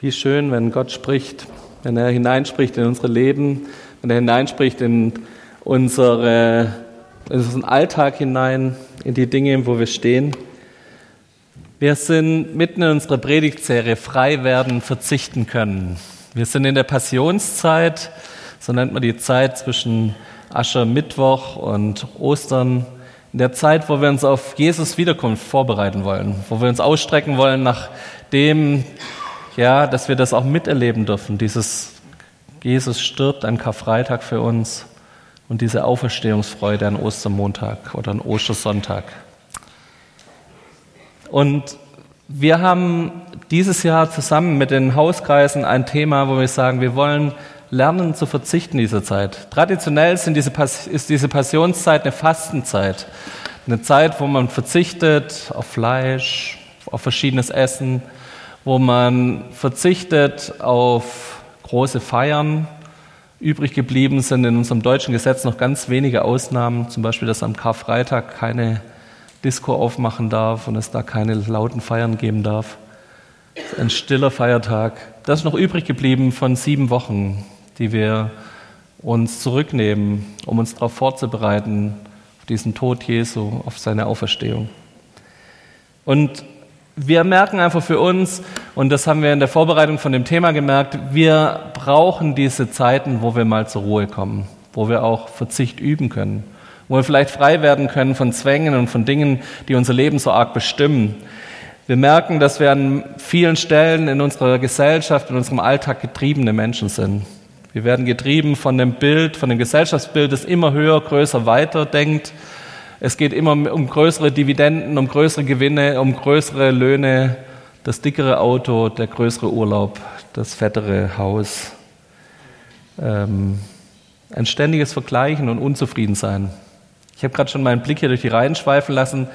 Wie schön, wenn Gott spricht, wenn er hineinspricht in unsere Leben, wenn er hineinspricht in, unsere, in unseren Alltag hinein, in die Dinge, wo wir stehen. Wir sind mitten in unserer Predigtserie Frei werden, verzichten können. Wir sind in der Passionszeit, so nennt man die Zeit zwischen Aschermittwoch und Ostern, in der Zeit, wo wir uns auf Jesus Wiederkunft vorbereiten wollen, wo wir uns ausstrecken wollen nach dem, ja, dass wir das auch miterleben dürfen. Dieses Jesus stirbt an Karfreitag für uns und diese Auferstehungsfreude an Ostermontag oder an Ostersonntag. Und wir haben dieses Jahr zusammen mit den Hauskreisen ein Thema, wo wir sagen, wir wollen lernen zu verzichten in dieser Zeit. Traditionell diese, ist diese Passionszeit eine Fastenzeit. Eine Zeit, wo man verzichtet auf Fleisch, auf verschiedenes Essen, wo man verzichtet auf große Feiern. Übrig geblieben sind in unserem deutschen Gesetz noch ganz wenige Ausnahmen, zum Beispiel, dass am Karfreitag keine Disco aufmachen darf und es da keine lauten Feiern geben darf. Ein stiller Feiertag. Das ist noch übrig geblieben von sieben Wochen, die wir uns zurücknehmen, um uns darauf vorzubereiten, auf diesen Tod Jesu, auf seine Auferstehung. Und wir merken einfach für uns, und das haben wir in der Vorbereitung von dem Thema gemerkt, wir brauchen diese Zeiten, wo wir mal zur Ruhe kommen, wo wir auch Verzicht üben können, wo wir vielleicht frei werden können von Zwängen und von Dingen, die unser Leben so arg bestimmen. Wir merken, dass wir an vielen Stellen in unserer Gesellschaft, in unserem Alltag getriebene Menschen sind. Wir werden getrieben von dem Bild, von dem Gesellschaftsbild, das immer höher, größer, weiter denkt. Es geht immer um größere Dividenden, um größere Gewinne, um größere Löhne, das dickere Auto, der größere Urlaub, das fettere Haus. Ähm, ein ständiges Vergleichen und Unzufriedensein. Ich habe gerade schon meinen Blick hier durch die Reihen schweifen lassen.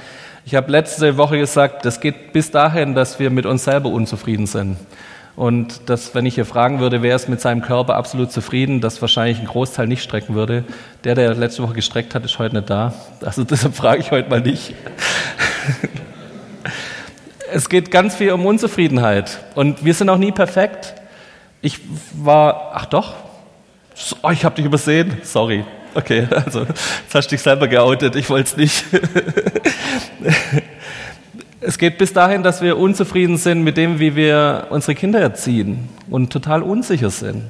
Ich habe letzte Woche gesagt, das geht bis dahin, dass wir mit uns selber unzufrieden sind. Und dass, wenn ich hier fragen würde, wer ist mit seinem Körper absolut zufrieden, das wahrscheinlich ein Großteil nicht strecken würde. Der, der letzte Woche gestreckt hat, ist heute nicht da. Also deshalb frage ich heute mal nicht. es geht ganz viel um Unzufriedenheit. Und wir sind auch nie perfekt. Ich war, ach doch, oh, ich habe dich übersehen. Sorry. Okay, also jetzt hast du dich selber geoutet. Ich wollte es nicht. Es geht bis dahin, dass wir unzufrieden sind mit dem, wie wir unsere Kinder erziehen und total unsicher sind.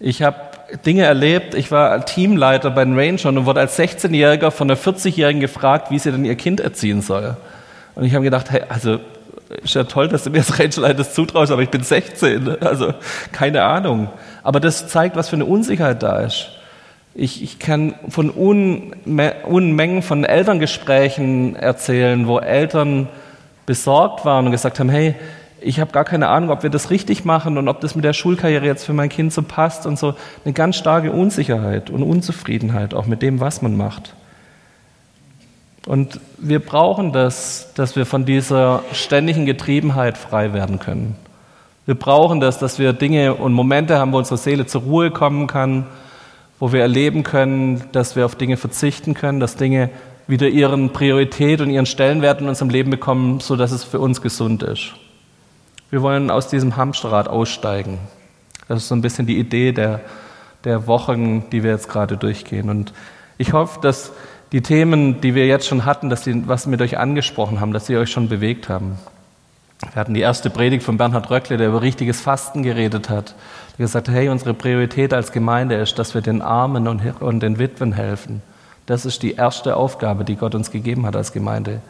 Ich habe Dinge erlebt, ich war Teamleiter bei den Rangern und wurde als 16-Jähriger von einer 40-Jährigen gefragt, wie sie denn ihr Kind erziehen soll. Und ich habe gedacht, hey, also ist ja toll, dass du mir als Rangerleiter zutraust, aber ich bin 16, also keine Ahnung. Aber das zeigt, was für eine Unsicherheit da ist. Ich, ich kann von Unmengen von Elterngesprächen erzählen, wo Eltern besorgt waren und gesagt haben, hey, ich habe gar keine Ahnung, ob wir das richtig machen und ob das mit der Schulkarriere jetzt für mein Kind so passt und so eine ganz starke Unsicherheit und Unzufriedenheit auch mit dem, was man macht. Und wir brauchen das, dass wir von dieser ständigen Getriebenheit frei werden können. Wir brauchen das, dass wir Dinge und Momente haben, wo unsere Seele zur Ruhe kommen kann, wo wir erleben können, dass wir auf Dinge verzichten können, dass Dinge wieder ihren Priorität und ihren Stellenwert in unserem Leben bekommen, so dass es für uns gesund ist. Wir wollen aus diesem Hamsterrad aussteigen. Das ist so ein bisschen die Idee der, der Wochen, die wir jetzt gerade durchgehen. Und ich hoffe, dass die Themen, die wir jetzt schon hatten, dass sie was mit euch angesprochen haben, dass sie euch schon bewegt haben. Wir hatten die erste Predigt von Bernhard Röckle, der über richtiges Fasten geredet hat. Der gesagt hat, hey, unsere Priorität als Gemeinde ist, dass wir den Armen und den Witwen helfen. Das ist die erste Aufgabe, die Gott uns gegeben hat als Gemeinde.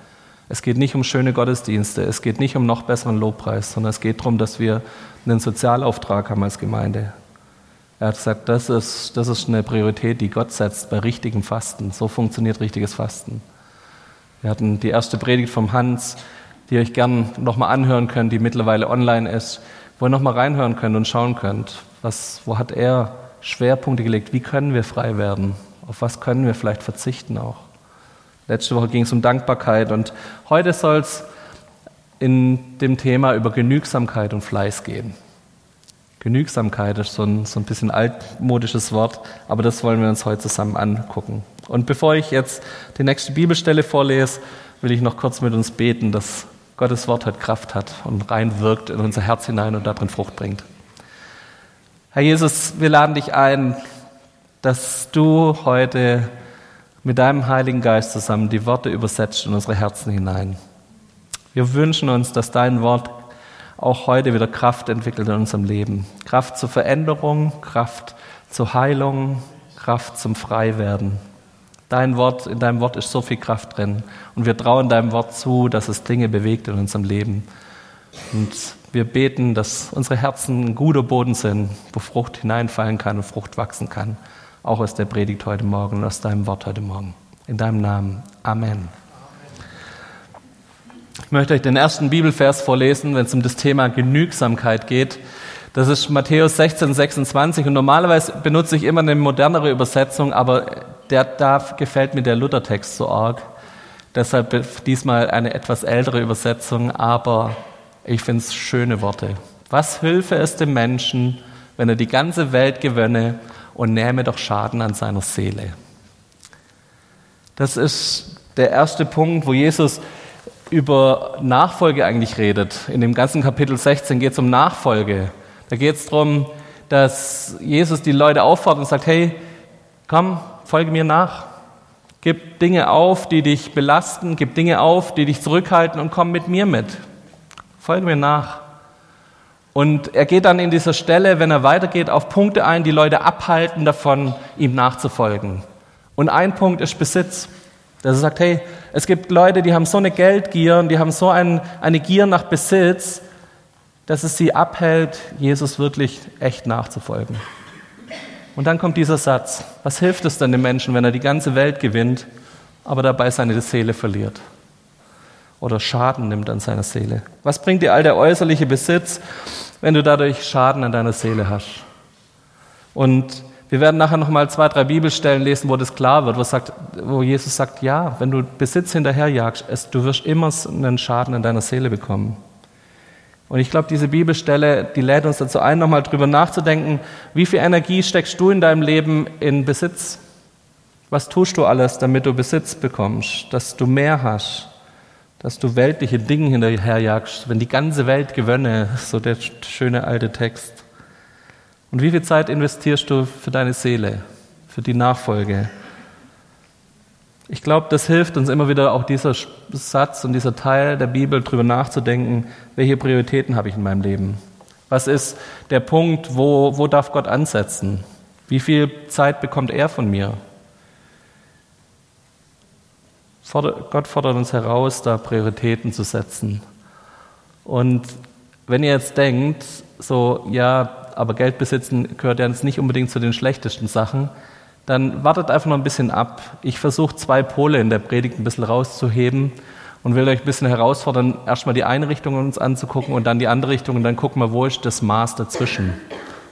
Es geht nicht um schöne Gottesdienste, es geht nicht um noch besseren Lobpreis, sondern es geht darum, dass wir einen Sozialauftrag haben als Gemeinde. Er hat gesagt, das ist, das ist eine Priorität, die Gott setzt bei richtigem Fasten. So funktioniert richtiges Fasten. Wir hatten die erste Predigt vom Hans, die ihr euch gern nochmal anhören könnt, die mittlerweile online ist, wo ihr nochmal reinhören könnt und schauen könnt, was, wo hat er Schwerpunkte gelegt, wie können wir frei werden, auf was können wir vielleicht verzichten auch? Letzte Woche ging es um Dankbarkeit und heute soll es in dem Thema über Genügsamkeit und Fleiß gehen. Genügsamkeit ist so ein, so ein bisschen altmodisches Wort, aber das wollen wir uns heute zusammen angucken. Und bevor ich jetzt die nächste Bibelstelle vorlese, will ich noch kurz mit uns beten, dass Gottes Wort hat Kraft hat und rein wirkt in unser Herz hinein und darin Frucht bringt. Herr Jesus, wir laden dich ein, dass du heute mit deinem Heiligen Geist zusammen die Worte übersetzt in unsere Herzen hinein. Wir wünschen uns, dass dein Wort auch heute wieder Kraft entwickelt in unserem Leben. Kraft zur Veränderung, Kraft zur Heilung, Kraft zum Freiwerden. Dein Wort, in deinem Wort ist so viel Kraft drin. Und wir trauen deinem Wort zu, dass es Dinge bewegt in unserem Leben. Und wir beten, dass unsere Herzen ein guter Boden sind, wo Frucht hineinfallen kann und Frucht wachsen kann. Auch aus der Predigt heute Morgen und aus deinem Wort heute Morgen. In deinem Namen. Amen. Ich möchte euch den ersten Bibelvers vorlesen, wenn es um das Thema Genügsamkeit geht. Das ist Matthäus 16, 26 und normalerweise benutze ich immer eine modernere Übersetzung, aber der, da gefällt mir der Luthertext so arg. Deshalb diesmal eine etwas ältere Übersetzung, aber ich finde es schöne Worte. Was hülfe es dem Menschen, wenn er die ganze Welt gewönne und nähme doch Schaden an seiner Seele? Das ist der erste Punkt, wo Jesus über Nachfolge eigentlich redet. In dem ganzen Kapitel 16 geht es um Nachfolge. Da geht es darum, dass Jesus die Leute auffordert und sagt, hey, komm, folge mir nach. Gib Dinge auf, die dich belasten, gib Dinge auf, die dich zurückhalten und komm mit mir mit. Folge mir nach. Und er geht dann in dieser Stelle, wenn er weitergeht, auf Punkte ein, die Leute abhalten davon, ihm nachzufolgen. Und ein Punkt ist Besitz. Dass er sagt, hey, es gibt Leute, die haben so eine Geldgier und die haben so ein, eine Gier nach Besitz, dass es sie abhält, Jesus wirklich echt nachzufolgen. Und dann kommt dieser Satz, was hilft es denn dem Menschen, wenn er die ganze Welt gewinnt, aber dabei seine Seele verliert? Oder Schaden nimmt an seiner Seele? Was bringt dir all der äußerliche Besitz, wenn du dadurch Schaden an deiner Seele hast? Und wir werden nachher nochmal zwei, drei Bibelstellen lesen, wo das klar wird, wo, sagt, wo Jesus sagt, ja, wenn du Besitz hinterherjagst, du wirst immer einen Schaden an deiner Seele bekommen. Und ich glaube, diese Bibelstelle, die lädt uns dazu ein, nochmal drüber nachzudenken, wie viel Energie steckst du in deinem Leben in Besitz? Was tust du alles, damit du Besitz bekommst, dass du mehr hast, dass du weltliche Dinge hinterherjagst, wenn die ganze Welt gewönne, so der schöne alte Text. Und wie viel Zeit investierst du für deine Seele, für die Nachfolge? Ich glaube, das hilft uns immer wieder auch dieser Satz und dieser Teil der Bibel darüber nachzudenken, welche Prioritäten habe ich in meinem Leben? Was ist der Punkt, wo, wo darf Gott ansetzen? Wie viel Zeit bekommt er von mir? Gott fordert uns heraus, da Prioritäten zu setzen. Und wenn ihr jetzt denkt, so, ja, aber Geld besitzen gehört ja jetzt nicht unbedingt zu den schlechtesten Sachen, dann wartet einfach noch ein bisschen ab. Ich versuche zwei Pole in der Predigt ein bisschen rauszuheben und will euch ein bisschen herausfordern, erstmal die eine Richtung uns anzugucken und dann die andere Richtung und dann gucken wir, wo ist das Maß dazwischen?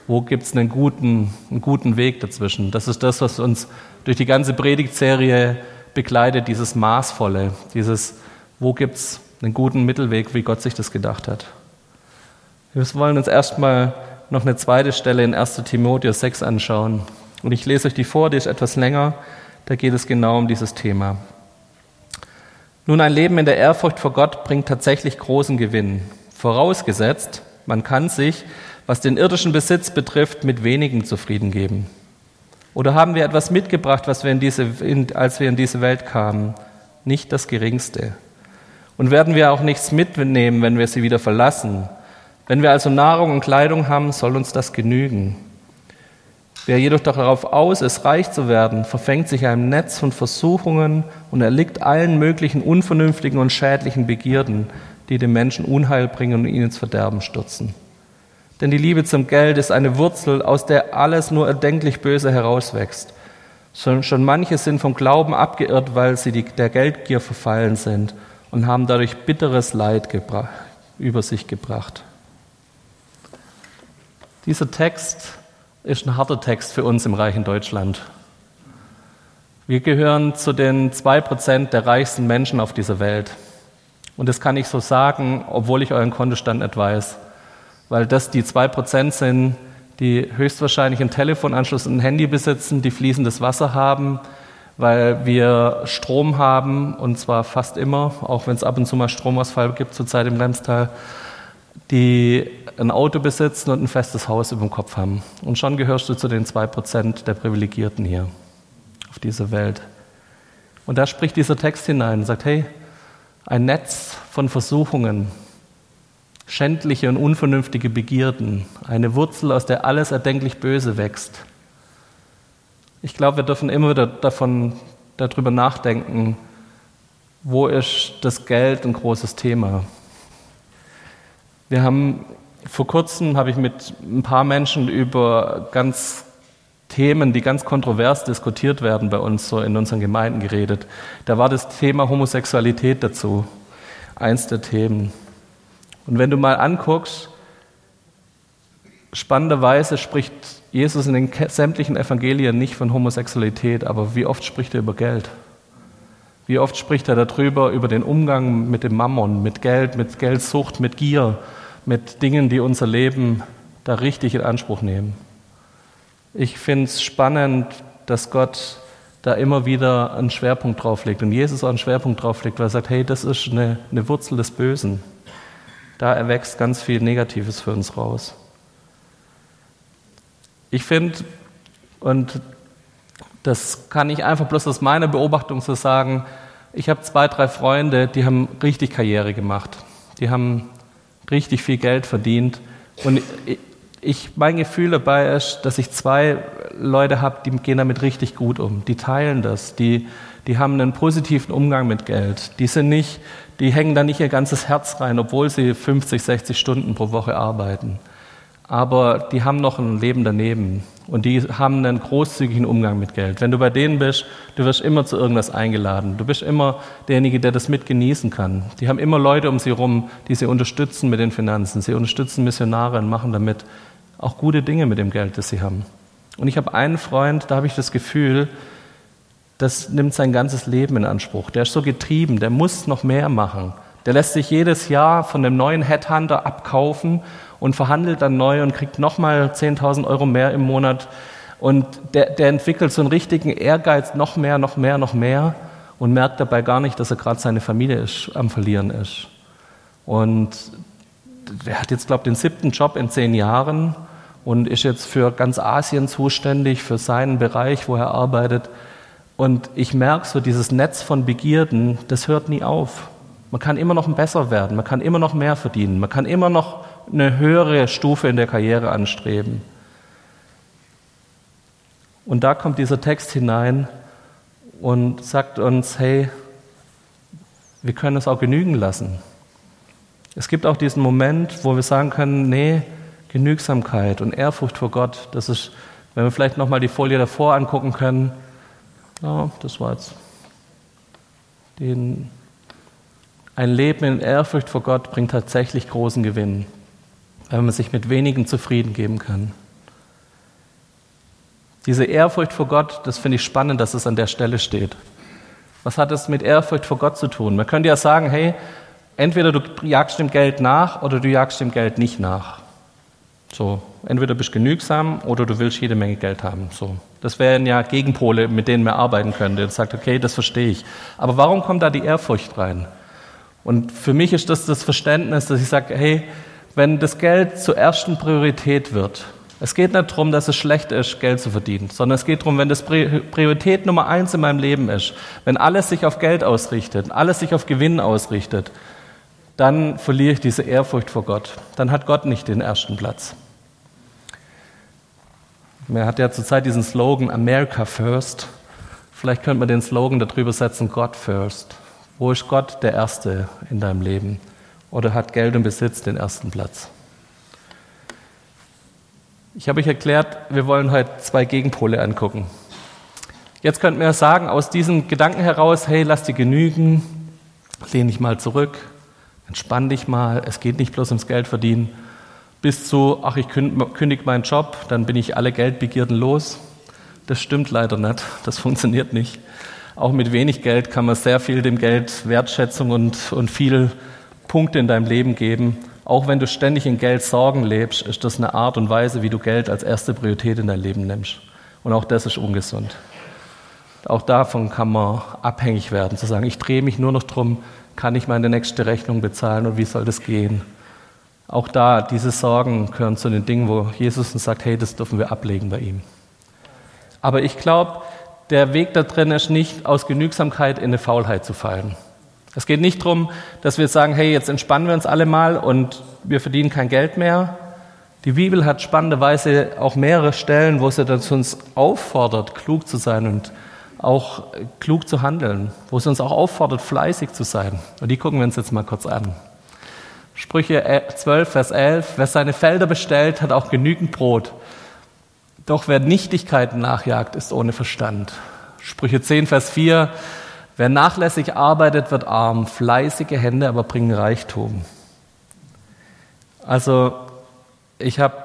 Wo gibt es einen guten, einen guten Weg dazwischen? Das ist das, was uns durch die ganze Predigtserie begleitet, dieses Maßvolle, dieses, wo gibt es einen guten Mittelweg, wie Gott sich das gedacht hat. Wir wollen uns erstmal noch eine zweite Stelle in 1 Timotheus 6 anschauen. Und ich lese euch die vor, die ist etwas länger. Da geht es genau um dieses Thema. Nun, ein Leben in der Ehrfurcht vor Gott bringt tatsächlich großen Gewinn. Vorausgesetzt, man kann sich, was den irdischen Besitz betrifft, mit wenigem zufrieden geben. Oder haben wir etwas mitgebracht, was wir in diese, in, als wir in diese Welt kamen? Nicht das Geringste. Und werden wir auch nichts mitnehmen, wenn wir sie wieder verlassen? Wenn wir also Nahrung und Kleidung haben, soll uns das genügen. Wer jedoch darauf aus ist, reich zu werden, verfängt sich einem Netz von Versuchungen und erliegt allen möglichen unvernünftigen und schädlichen Begierden, die dem Menschen Unheil bringen und ihn ins Verderben stürzen. Denn die Liebe zum Geld ist eine Wurzel, aus der alles nur erdenklich Böse herauswächst. Schon, manche sind vom Glauben abgeirrt, weil sie der Geldgier verfallen sind und haben dadurch bitteres Leid über sich gebracht. Dieser Text ist ein harter Text für uns im reichen Deutschland. Wir gehören zu den zwei Prozent der reichsten Menschen auf dieser Welt. Und das kann ich so sagen, obwohl ich euren Kontostand nicht weiß. Weil das die zwei Prozent sind, die höchstwahrscheinlich einen Telefonanschluss und ein Handy besitzen, die fließendes Wasser haben weil wir Strom haben und zwar fast immer, auch wenn es ab und zu mal Stromausfall gibt, zurzeit im Lemstal, die ein Auto besitzen und ein festes Haus über dem Kopf haben. Und schon gehörst du zu den zwei Prozent der Privilegierten hier auf dieser Welt. Und da spricht dieser Text hinein und sagt, hey, ein Netz von Versuchungen, schändliche und unvernünftige Begierden, eine Wurzel, aus der alles erdenklich Böse wächst. Ich glaube, wir dürfen immer wieder davon, darüber nachdenken, wo ist das Geld ein großes Thema. Wir haben vor kurzem habe ich mit ein paar Menschen über ganz Themen, die ganz kontrovers diskutiert werden bei uns so in unseren Gemeinden geredet. Da war das Thema Homosexualität dazu, eins der Themen. Und wenn du mal anguckst, spannenderweise spricht Jesus in den sämtlichen Evangelien nicht von Homosexualität, aber wie oft spricht er über Geld? Wie oft spricht er darüber, über den Umgang mit dem Mammon, mit Geld, mit Geldsucht, mit Gier, mit Dingen, die unser Leben da richtig in Anspruch nehmen? Ich finde es spannend, dass Gott da immer wieder einen Schwerpunkt drauf legt und Jesus auch einen Schwerpunkt drauf legt, weil er sagt, hey, das ist eine, eine Wurzel des Bösen. Da erwächst ganz viel Negatives für uns raus. Ich finde, und das kann ich einfach bloß aus meiner Beobachtung so sagen, ich habe zwei, drei Freunde, die haben richtig Karriere gemacht. Die haben richtig viel Geld verdient. Und ich, mein Gefühl dabei ist, dass ich zwei Leute habe, die gehen damit richtig gut um. Die teilen das. Die, die haben einen positiven Umgang mit Geld. Die sind nicht, die hängen da nicht ihr ganzes Herz rein, obwohl sie 50, 60 Stunden pro Woche arbeiten. Aber die haben noch ein Leben daneben und die haben einen großzügigen Umgang mit Geld. Wenn du bei denen bist, du wirst immer zu irgendwas eingeladen. Du bist immer derjenige, der das mit genießen kann. Die haben immer Leute um sie herum, die sie unterstützen mit den Finanzen. Sie unterstützen Missionare und machen damit auch gute Dinge mit dem Geld, das sie haben. Und ich habe einen Freund, da habe ich das Gefühl, das nimmt sein ganzes Leben in Anspruch. Der ist so getrieben, der muss noch mehr machen. Der lässt sich jedes Jahr von einem neuen Headhunter abkaufen und verhandelt dann neu und kriegt nochmal 10.000 Euro mehr im Monat. Und der, der entwickelt so einen richtigen Ehrgeiz, noch mehr, noch mehr, noch mehr und merkt dabei gar nicht, dass er gerade seine Familie ist, am Verlieren ist. Und der hat jetzt, glaube ich, den siebten Job in zehn Jahren und ist jetzt für ganz Asien zuständig, für seinen Bereich, wo er arbeitet. Und ich merke so, dieses Netz von Begierden, das hört nie auf. Man kann immer noch besser werden, man kann immer noch mehr verdienen, man kann immer noch eine höhere Stufe in der Karriere anstreben. Und da kommt dieser Text hinein und sagt uns, hey, wir können es auch genügen lassen. Es gibt auch diesen Moment, wo wir sagen können, nee, Genügsamkeit und Ehrfurcht vor Gott, das ist, wenn wir vielleicht nochmal die Folie davor angucken können, ja, das war jetzt den, ein Leben in Ehrfurcht vor Gott bringt tatsächlich großen Gewinn, wenn man sich mit wenigen zufrieden geben kann. Diese Ehrfurcht vor Gott, das finde ich spannend, dass es an der Stelle steht. Was hat es mit Ehrfurcht vor Gott zu tun? Man könnte ja sagen, hey, entweder du jagst dem Geld nach oder du jagst dem Geld nicht nach. So, entweder bist du genügsam oder du willst jede Menge Geld haben. So, das wären ja Gegenpole, mit denen man arbeiten könnte. Und sagt, okay, das verstehe ich. Aber warum kommt da die Ehrfurcht rein? Und für mich ist das das Verständnis, dass ich sage, hey, wenn das Geld zur ersten Priorität wird, es geht nicht darum, dass es schlecht ist, Geld zu verdienen, sondern es geht darum, wenn das Priorität Nummer eins in meinem Leben ist, wenn alles sich auf Geld ausrichtet, alles sich auf Gewinn ausrichtet, dann verliere ich diese Ehrfurcht vor Gott. Dann hat Gott nicht den ersten Platz. Man hat ja zurzeit diesen Slogan America First. Vielleicht könnte man den Slogan darüber setzen, God First. Wo ist Gott der Erste in deinem Leben? Oder hat Geld und Besitz den ersten Platz? Ich habe euch erklärt, wir wollen heute zwei Gegenpole angucken. Jetzt könnten wir sagen, aus diesen Gedanken heraus, hey, lass dir genügen, lehn dich mal zurück, entspann dich mal, es geht nicht bloß ums Geld verdienen, bis zu, ach, ich kündige meinen Job, dann bin ich alle Geldbegierden los. Das stimmt leider nicht, das funktioniert nicht. Auch mit wenig Geld kann man sehr viel dem Geld Wertschätzung und, und viel Punkte in deinem Leben geben. Auch wenn du ständig in Geld Sorgen lebst, ist das eine Art und Weise, wie du Geld als erste Priorität in dein Leben nimmst. Und auch das ist ungesund. Auch davon kann man abhängig werden, zu sagen, ich drehe mich nur noch darum, kann ich meine nächste Rechnung bezahlen und wie soll das gehen? Auch da, diese Sorgen gehören zu den Dingen, wo Jesus uns sagt, hey, das dürfen wir ablegen bei ihm. Aber ich glaube, der Weg da drin ist nicht, aus Genügsamkeit in eine Faulheit zu fallen. Es geht nicht darum, dass wir sagen, hey, jetzt entspannen wir uns alle mal und wir verdienen kein Geld mehr. Die Bibel hat spannenderweise auch mehrere Stellen, wo sie uns auffordert, klug zu sein und auch klug zu handeln, wo es uns auch auffordert, fleißig zu sein. Und die gucken wir uns jetzt mal kurz an. Sprüche 12, Vers 11, wer seine Felder bestellt, hat auch genügend Brot. Doch wer Nichtigkeiten nachjagt, ist ohne Verstand. Sprüche 10, Vers 4, wer nachlässig arbeitet, wird arm, fleißige Hände aber bringen Reichtum. Also ich habe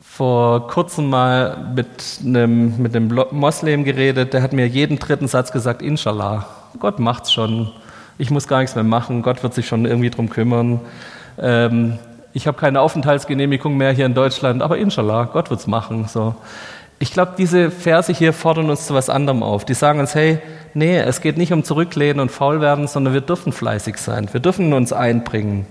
vor kurzem mal mit einem, mit einem Moslem geredet, der hat mir jeden dritten Satz gesagt, Inshallah, Gott macht's schon. Ich muss gar nichts mehr machen, Gott wird sich schon irgendwie drum kümmern. Ähm, ich habe keine Aufenthaltsgenehmigung mehr hier in Deutschland, aber Inshallah, Gott wird's machen. So. Ich glaube, diese Verse hier fordern uns zu was anderem auf. Die sagen uns, hey, nee, es geht nicht um Zurücklehnen und faul werden, sondern wir dürfen fleißig sein. Wir dürfen uns einbringen.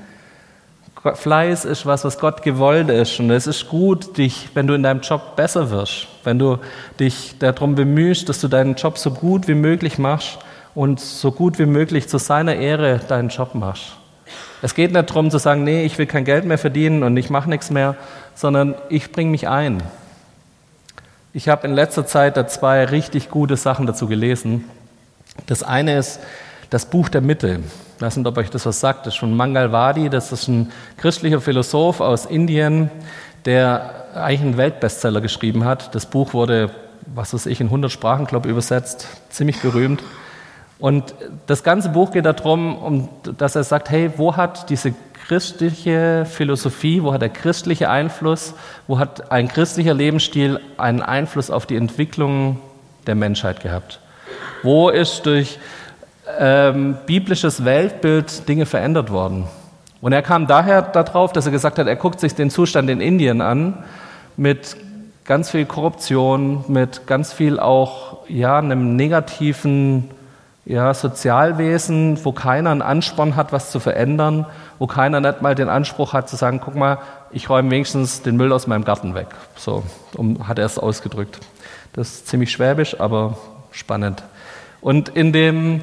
Fleiß ist was, was Gott gewollt ist. Und es ist gut, dich, wenn du in deinem Job besser wirst, wenn du dich darum bemühst, dass du deinen Job so gut wie möglich machst und so gut wie möglich zu seiner Ehre deinen Job machst. Es geht nicht darum zu sagen, nee, ich will kein Geld mehr verdienen und ich mache nichts mehr, sondern ich bringe mich ein. Ich habe in letzter Zeit da zwei richtig gute Sachen dazu gelesen. Das eine ist das Buch der Mitte. Ich weiß nicht, ob euch das was sagt. Das ist von Mangalwadi. Das ist ein christlicher Philosoph aus Indien, der eigentlich einen Weltbestseller geschrieben hat. Das Buch wurde, was weiß ich, in 100 Sprachen, glaube ich, übersetzt. Ziemlich berühmt. Und das ganze Buch geht darum, um, dass er sagt, hey, wo hat diese christliche Philosophie, wo hat der christliche Einfluss, wo hat ein christlicher Lebensstil einen Einfluss auf die Entwicklung der Menschheit gehabt? Wo ist durch ähm, biblisches Weltbild Dinge verändert worden. Und er kam daher darauf, dass er gesagt hat, er guckt sich den Zustand in Indien an mit ganz viel Korruption, mit ganz viel auch ja, einem negativen ja, Sozialwesen, wo keiner einen Ansporn hat, was zu verändern, wo keiner nicht mal den Anspruch hat zu sagen, guck mal, ich räume wenigstens den Müll aus meinem Garten weg. So um, hat er es ausgedrückt. Das ist ziemlich schwäbisch, aber spannend. Und in dem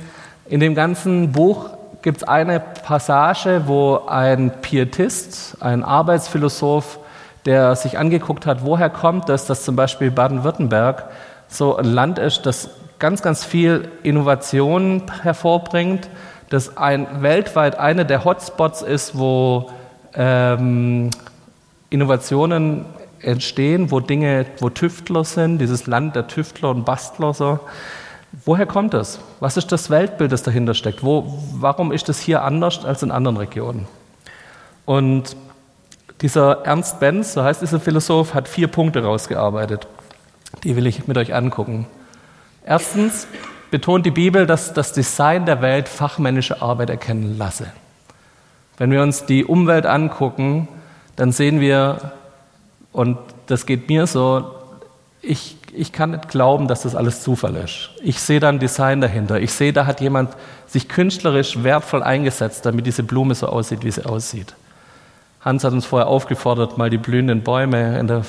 in dem ganzen Buch gibt es eine Passage, wo ein Pietist, ein Arbeitsphilosoph, der sich angeguckt hat, woher kommt es, dass zum Beispiel Baden-Württemberg so ein Land ist, das ganz, ganz viel Innovation hervorbringt, das ein, weltweit einer der Hotspots ist, wo ähm, Innovationen entstehen, wo Dinge, wo Tüftler sind, dieses Land der Tüftler und Bastler so. Woher kommt das? Was ist das Weltbild, das dahinter steckt? Wo, warum ist das hier anders als in anderen Regionen? Und dieser Ernst Benz, so heißt dieser Philosoph, hat vier Punkte rausgearbeitet. Die will ich mit euch angucken. Erstens betont die Bibel, dass das Design der Welt fachmännische Arbeit erkennen lasse. Wenn wir uns die Umwelt angucken, dann sehen wir, und das geht mir so, ich ich kann nicht glauben, dass das alles Zufall ist. Ich sehe da ein Design dahinter. Ich sehe, da hat jemand sich künstlerisch wertvoll eingesetzt, damit diese Blume so aussieht, wie sie aussieht. Hans hat uns vorher aufgefordert, mal die blühenden Bäume in der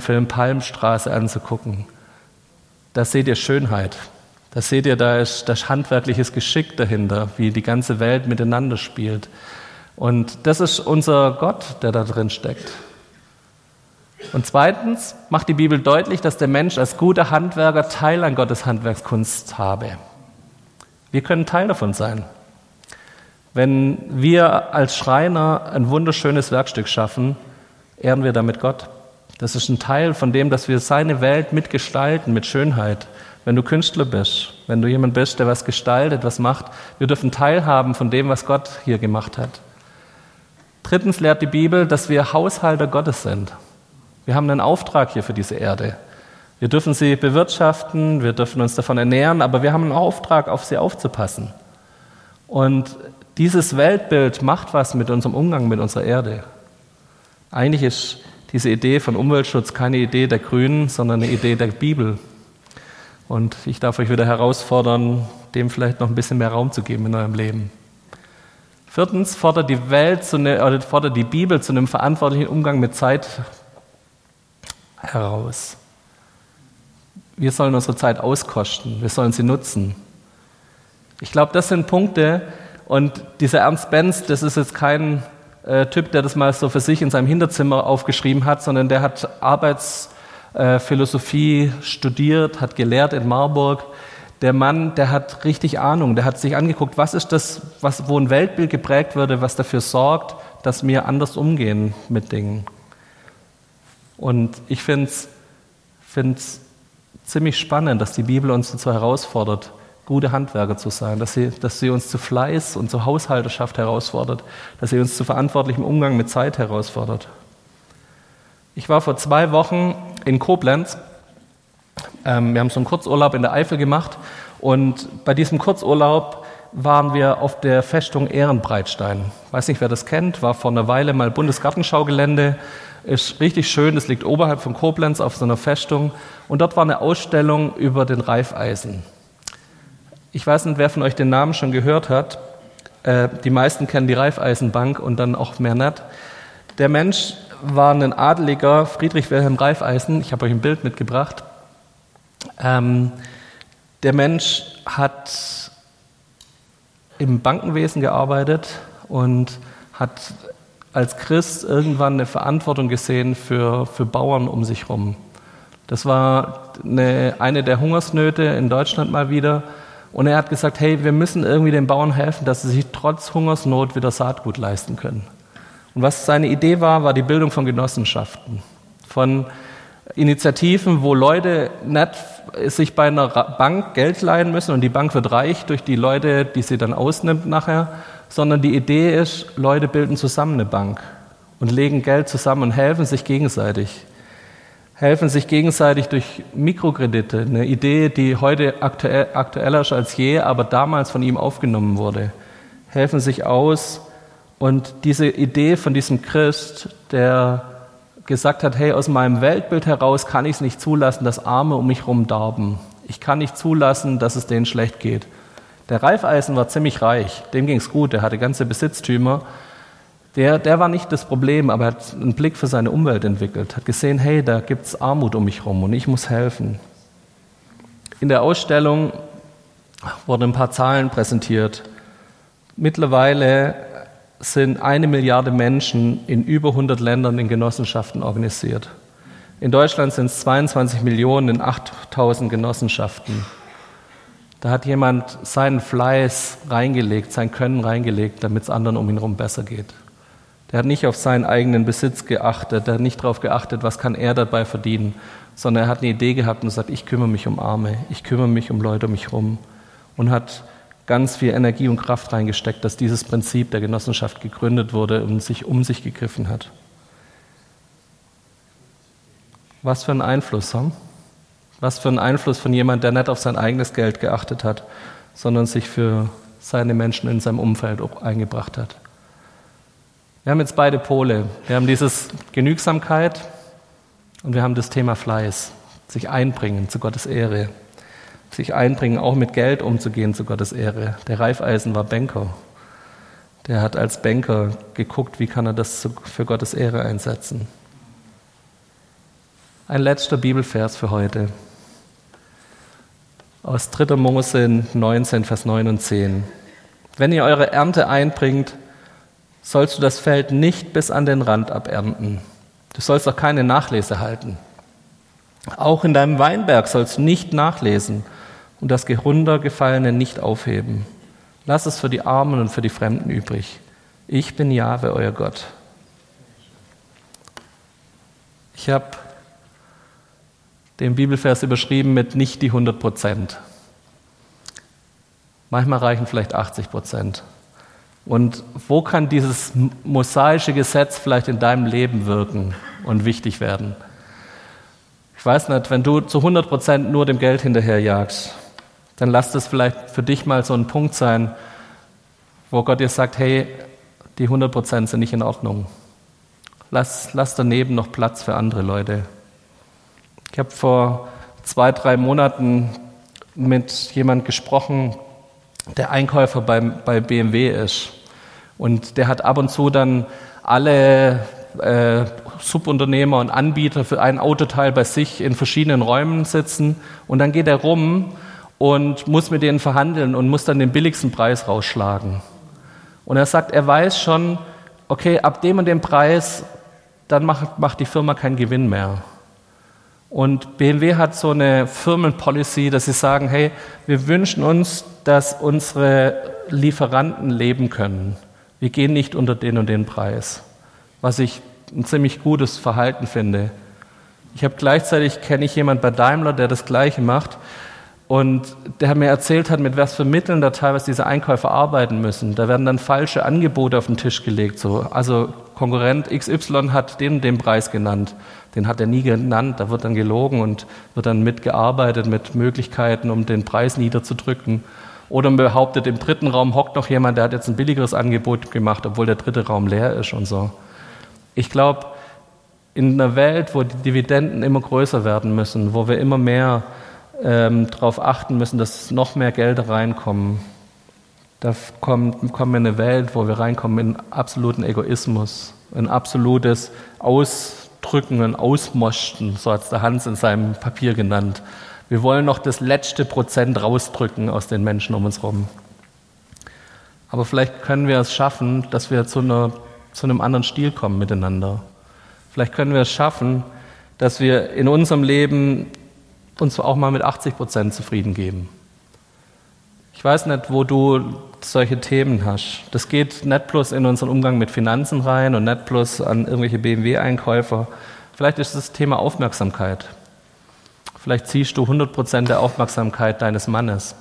Film Palmstraße anzugucken. Da seht ihr Schönheit. Da seht ihr, da ist, das handwerkliches Geschick dahinter, wie die ganze Welt miteinander spielt. Und das ist unser Gott, der da drin steckt. Und zweitens macht die Bibel deutlich, dass der Mensch als guter Handwerker Teil an Gottes Handwerkskunst habe. Wir können Teil davon sein. Wenn wir als Schreiner ein wunderschönes Werkstück schaffen, ehren wir damit Gott. Das ist ein Teil von dem, dass wir seine Welt mitgestalten, mit Schönheit. Wenn du Künstler bist, wenn du jemand bist, der was gestaltet, was macht, wir dürfen teilhaben von dem, was Gott hier gemacht hat. Drittens lehrt die Bibel, dass wir Haushalter Gottes sind. Wir haben einen Auftrag hier für diese Erde. Wir dürfen sie bewirtschaften, wir dürfen uns davon ernähren, aber wir haben einen Auftrag, auf sie aufzupassen. Und dieses Weltbild macht was mit unserem Umgang mit unserer Erde. Eigentlich ist diese Idee von Umweltschutz keine Idee der Grünen, sondern eine Idee der Bibel. Und ich darf euch wieder herausfordern, dem vielleicht noch ein bisschen mehr Raum zu geben in eurem Leben. Viertens fordert die Welt zu ne, oder fordert die Bibel zu einem verantwortlichen Umgang mit Zeit heraus. Wir sollen unsere Zeit auskosten, wir sollen sie nutzen. Ich glaube, das sind Punkte, und dieser Ernst Benz, das ist jetzt kein äh, Typ, der das mal so für sich in seinem Hinterzimmer aufgeschrieben hat, sondern der hat Arbeitsphilosophie äh, studiert, hat gelehrt in Marburg. Der Mann, der hat richtig Ahnung, der hat sich angeguckt, was ist das, was, wo ein Weltbild geprägt würde, was dafür sorgt, dass wir anders umgehen mit Dingen. Und ich finde es ziemlich spannend, dass die Bibel uns dazu herausfordert, gute Handwerker zu sein, dass sie, dass sie uns zu Fleiß und zur Haushalterschaft herausfordert, dass sie uns zu verantwortlichem Umgang mit Zeit herausfordert. Ich war vor zwei Wochen in Koblenz. Ähm, wir haben so einen Kurzurlaub in der Eifel gemacht und bei diesem Kurzurlaub waren wir auf der Festung Ehrenbreitstein. Weiß nicht, wer das kennt, war vor einer Weile mal Bundesgartenschaugelände. Ist richtig schön, das liegt oberhalb von Koblenz auf so einer Festung. Und dort war eine Ausstellung über den Reifeisen. Ich weiß nicht, wer von euch den Namen schon gehört hat. Äh, die meisten kennen die Raiffeisenbank und dann auch mehr nicht. Der Mensch war ein Adeliger, Friedrich Wilhelm Raiffeisen. Ich habe euch ein Bild mitgebracht. Ähm, der Mensch hat im Bankenwesen gearbeitet und hat als Christ irgendwann eine Verantwortung gesehen für, für Bauern um sich herum. Das war eine, eine der Hungersnöte in Deutschland mal wieder. Und er hat gesagt, hey, wir müssen irgendwie den Bauern helfen, dass sie sich trotz Hungersnot wieder Saatgut leisten können. Und was seine Idee war, war die Bildung von Genossenschaften, von Initiativen, wo Leute nicht sich bei einer Bank Geld leihen müssen und die Bank wird reich durch die Leute, die sie dann ausnimmt nachher, sondern die Idee ist, Leute bilden zusammen eine Bank und legen Geld zusammen und helfen sich gegenseitig helfen sich gegenseitig durch Mikrokredite, eine Idee, die heute aktuell, aktueller ist als je, aber damals von ihm aufgenommen wurde, helfen sich aus. Und diese Idee von diesem Christ, der gesagt hat, hey, aus meinem Weltbild heraus kann ich es nicht zulassen, dass Arme um mich herum darben. Ich kann nicht zulassen, dass es denen schlecht geht. Der Reifeisen war ziemlich reich, dem ging es gut, er hatte ganze Besitztümer, der, der war nicht das Problem, aber er hat einen Blick für seine Umwelt entwickelt, hat gesehen, hey, da gibt es Armut um mich herum und ich muss helfen. In der Ausstellung wurden ein paar Zahlen präsentiert. Mittlerweile sind eine Milliarde Menschen in über 100 Ländern in Genossenschaften organisiert. In Deutschland sind es 22 Millionen in 8000 Genossenschaften. Da hat jemand seinen Fleiß reingelegt, sein Können reingelegt, damit es anderen um ihn herum besser geht. Der hat nicht auf seinen eigenen Besitz geachtet, der hat nicht darauf geachtet, was kann er dabei verdienen, sondern er hat eine Idee gehabt und sagt, ich kümmere mich um Arme, ich kümmere mich um Leute um mich herum und hat ganz viel Energie und Kraft reingesteckt, dass dieses Prinzip der Genossenschaft gegründet wurde und sich um sich gegriffen hat. Was für ein Einfluss, hm? was für ein Einfluss von jemand, der nicht auf sein eigenes Geld geachtet hat, sondern sich für seine Menschen in seinem Umfeld eingebracht hat. Wir haben jetzt beide Pole. Wir haben dieses Genügsamkeit und wir haben das Thema Fleiß. Sich einbringen zu Gottes Ehre. Sich einbringen, auch mit Geld umzugehen zu Gottes Ehre. Der Reifeisen war Banker. Der hat als Banker geguckt, wie kann er das für Gottes Ehre einsetzen. Ein letzter Bibelvers für heute. Aus 3. Mose 19, Vers 9 und 10. Wenn ihr eure Ernte einbringt, sollst du das Feld nicht bis an den Rand abernten. Du sollst auch keine Nachlese halten. Auch in deinem Weinberg sollst du nicht nachlesen und das Heruntergefallene nicht aufheben. Lass es für die Armen und für die Fremden übrig. Ich bin Jahwe, euer Gott. Ich habe den Bibelvers überschrieben mit nicht die 100 Prozent. Manchmal reichen vielleicht 80 Prozent. Und wo kann dieses mosaische Gesetz vielleicht in deinem Leben wirken und wichtig werden? Ich weiß nicht, wenn du zu 100 Prozent nur dem Geld hinterherjagst, dann lass das vielleicht für dich mal so ein Punkt sein, wo Gott dir sagt, hey, die 100 Prozent sind nicht in Ordnung. Lass, lass daneben noch Platz für andere Leute. Ich habe vor zwei, drei Monaten mit jemand gesprochen, der Einkäufer bei, bei BMW ist. Und der hat ab und zu dann alle äh, Subunternehmer und Anbieter für ein Autoteil bei sich in verschiedenen Räumen sitzen. Und dann geht er rum und muss mit denen verhandeln und muss dann den billigsten Preis rausschlagen. Und er sagt, er weiß schon, okay, ab dem und dem Preis, dann macht, macht die Firma keinen Gewinn mehr. Und BMW hat so eine Firmenpolicy, dass sie sagen, hey, wir wünschen uns, dass unsere Lieferanten leben können. Wir gehen nicht unter den und den Preis, was ich ein ziemlich gutes Verhalten finde. Ich habe gleichzeitig kenne ich jemand bei Daimler, der das Gleiche macht. Und der mir erzählt hat, mit was für Mitteln da teilweise diese Einkäufer arbeiten müssen. Da werden dann falsche Angebote auf den Tisch gelegt. So. Also Konkurrent XY hat den den Preis genannt. Den hat er nie genannt. Da wird dann gelogen und wird dann mitgearbeitet mit Möglichkeiten, um den Preis niederzudrücken. Oder man behauptet, im dritten Raum hockt noch jemand, der hat jetzt ein billigeres Angebot gemacht, obwohl der dritte Raum leer ist und so. Ich glaube, in einer Welt, wo die Dividenden immer größer werden müssen, wo wir immer mehr ähm, darauf achten müssen, dass noch mehr Gelder reinkommen. Da kommt, kommen wir in eine Welt, wo wir reinkommen in absoluten Egoismus, in absolutes Ausdrücken und Ausmosten, so hat es der Hans in seinem Papier genannt. Wir wollen noch das letzte Prozent rausdrücken aus den Menschen um uns herum. Aber vielleicht können wir es schaffen, dass wir zu, einer, zu einem anderen Stil kommen miteinander. Vielleicht können wir es schaffen, dass wir in unserem Leben uns auch mal mit 80 Prozent zufrieden geben. Ich weiß nicht, wo du solche Themen hast. Das geht nicht bloß in unseren Umgang mit Finanzen rein und nicht bloß an irgendwelche BMW-Einkäufer. Vielleicht ist das Thema Aufmerksamkeit. Vielleicht ziehst du 100 Prozent der Aufmerksamkeit deines Mannes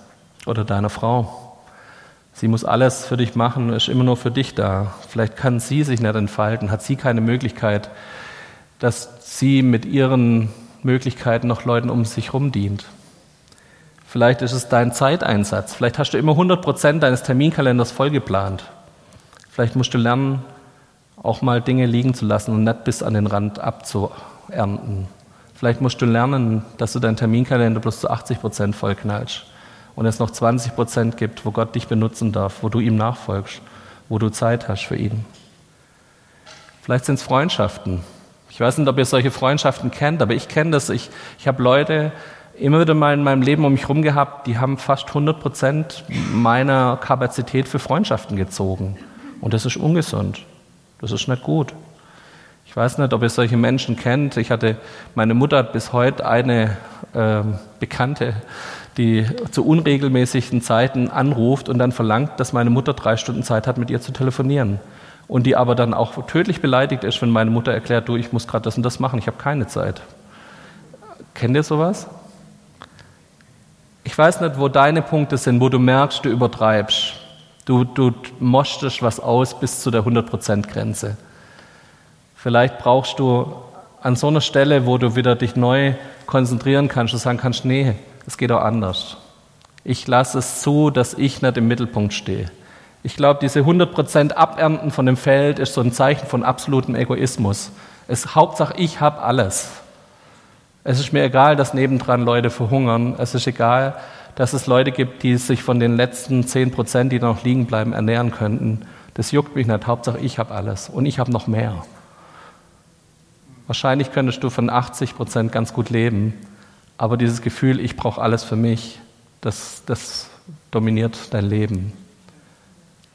oder deiner Frau. Sie muss alles für dich machen, ist immer nur für dich da. Vielleicht kann sie sich nicht entfalten, hat sie keine Möglichkeit, dass sie mit ihren Möglichkeiten noch Leuten um sich herum dient. Vielleicht ist es dein Zeiteinsatz. Vielleicht hast du immer 100 Prozent deines Terminkalenders vollgeplant. Vielleicht musst du lernen, auch mal Dinge liegen zu lassen und nicht bis an den Rand abzuernten. Vielleicht musst du lernen, dass du deinen Terminkalender bloß zu 80 Prozent vollknallst und es noch 20 Prozent gibt, wo Gott dich benutzen darf, wo du ihm nachfolgst, wo du Zeit hast für ihn. Vielleicht sind es Freundschaften, ich weiß nicht, ob ihr solche Freundschaften kennt, aber ich kenne das. Ich, ich habe Leute immer wieder mal in meinem Leben um mich herum gehabt, die haben fast 100 Prozent meiner Kapazität für Freundschaften gezogen. Und das ist ungesund. Das ist nicht gut. Ich weiß nicht, ob ihr solche Menschen kennt. Ich hatte, meine Mutter hat bis heute eine äh, Bekannte, die zu unregelmäßigen Zeiten anruft und dann verlangt, dass meine Mutter drei Stunden Zeit hat, mit ihr zu telefonieren und die aber dann auch tödlich beleidigt ist, wenn meine Mutter erklärt, du, ich muss gerade das und das machen, ich habe keine Zeit. Kennt ihr sowas? Ich weiß nicht, wo deine Punkte sind, wo du merkst, du übertreibst. Du, du mochtest was aus bis zu der 100%-Grenze. Vielleicht brauchst du an so einer Stelle, wo du wieder dich neu konzentrieren kannst und sagen kannst, nee, es geht auch anders. Ich lasse es zu, dass ich nicht im Mittelpunkt stehe. Ich glaube, diese 100% Abernten von dem Feld ist so ein Zeichen von absolutem Egoismus. Es Hauptsache, ich habe alles. Es ist mir egal, dass nebendran Leute verhungern. Es ist egal, dass es Leute gibt, die sich von den letzten 10%, die noch liegen bleiben, ernähren könnten. Das juckt mich nicht. Hauptsache, ich habe alles. Und ich habe noch mehr. Wahrscheinlich könntest du von 80% ganz gut leben. Aber dieses Gefühl, ich brauche alles für mich, das, das dominiert dein Leben.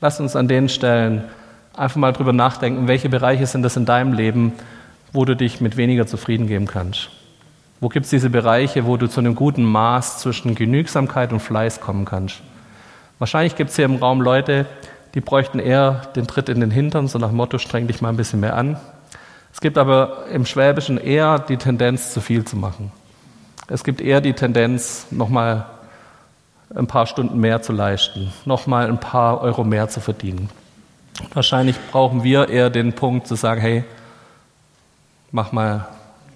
Lass uns an den Stellen einfach mal drüber nachdenken, welche Bereiche sind das in deinem Leben, wo du dich mit weniger zufrieden geben kannst. Wo gibt es diese Bereiche, wo du zu einem guten Maß zwischen Genügsamkeit und Fleiß kommen kannst? Wahrscheinlich gibt es hier im Raum Leute, die bräuchten eher den Tritt in den Hintern, so nach Motto, streng dich mal ein bisschen mehr an. Es gibt aber im Schwäbischen eher die Tendenz, zu viel zu machen. Es gibt eher die Tendenz, nochmal ein paar Stunden mehr zu leisten, nochmal ein paar Euro mehr zu verdienen. Wahrscheinlich brauchen wir eher den Punkt zu sagen, hey, mach mal,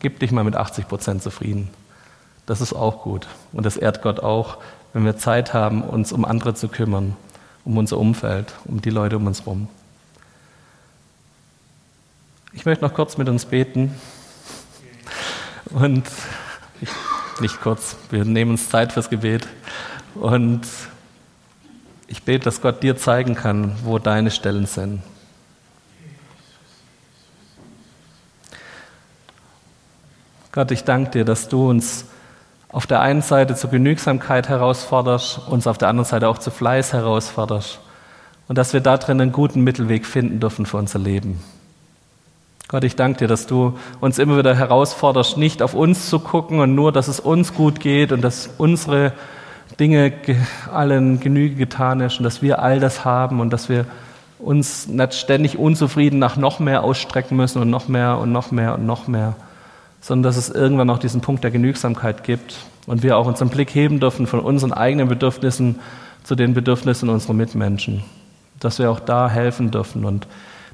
gib dich mal mit 80 Prozent zufrieden. Das ist auch gut. Und das ehrt Gott auch, wenn wir Zeit haben, uns um andere zu kümmern, um unser Umfeld, um die Leute um uns herum. Ich möchte noch kurz mit uns beten. Und ich, nicht kurz, wir nehmen uns Zeit fürs Gebet. Und ich bete, dass Gott dir zeigen kann, wo deine Stellen sind. Gott, ich danke dir, dass du uns auf der einen Seite zur Genügsamkeit herausforderst, uns auf der anderen Seite auch zu Fleiß herausforderst und dass wir da drin einen guten Mittelweg finden dürfen für unser Leben. Gott, ich danke dir, dass du uns immer wieder herausforderst, nicht auf uns zu gucken und nur, dass es uns gut geht und dass unsere Dinge allen Genüge getan ist und dass wir all das haben und dass wir uns nicht ständig unzufrieden nach noch mehr ausstrecken müssen und noch mehr und noch mehr und noch mehr, sondern dass es irgendwann auch diesen Punkt der Genügsamkeit gibt und wir auch unseren Blick heben dürfen von unseren eigenen Bedürfnissen zu den Bedürfnissen unserer Mitmenschen, dass wir auch da helfen dürfen und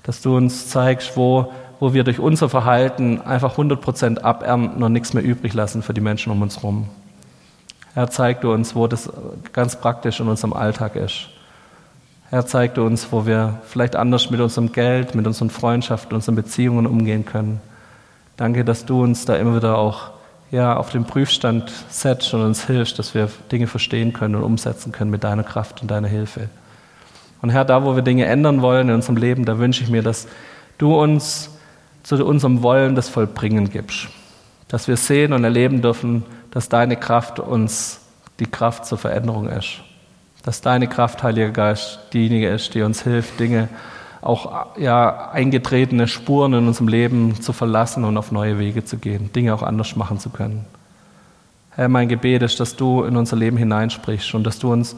dass du uns zeigst, wo, wo wir durch unser Verhalten einfach 100 Prozent abernten und nichts mehr übrig lassen für die Menschen um uns herum. Herr, zeig du uns, wo das ganz praktisch in unserem Alltag ist. Herr, zeig du uns, wo wir vielleicht anders mit unserem Geld, mit unseren Freundschaften, unseren Beziehungen umgehen können. Danke, dass du uns da immer wieder auch ja, auf den Prüfstand setzt und uns hilfst, dass wir Dinge verstehen können und umsetzen können mit deiner Kraft und deiner Hilfe. Und Herr, da wo wir Dinge ändern wollen in unserem Leben, da wünsche ich mir, dass du uns zu unserem Wollen das Vollbringen gibst. Dass wir sehen und erleben dürfen, dass deine Kraft uns die Kraft zur Veränderung ist. Dass deine Kraft, Heiliger Geist, diejenige ist, die uns hilft, Dinge, auch ja, eingetretene Spuren in unserem Leben zu verlassen und auf neue Wege zu gehen, Dinge auch anders machen zu können. Herr, mein Gebet ist, dass du in unser Leben hineinsprichst und dass du uns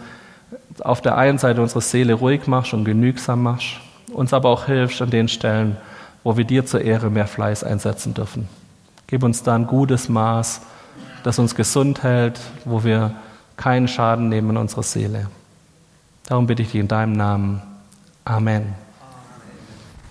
auf der einen Seite unsere Seele ruhig machst und genügsam machst, uns aber auch hilfst an den Stellen, wo wir dir zur Ehre mehr Fleiß einsetzen dürfen. Gib uns da ein gutes Maß das uns gesund hält, wo wir keinen Schaden nehmen in unserer Seele. Darum bitte ich dich in deinem Namen. Amen.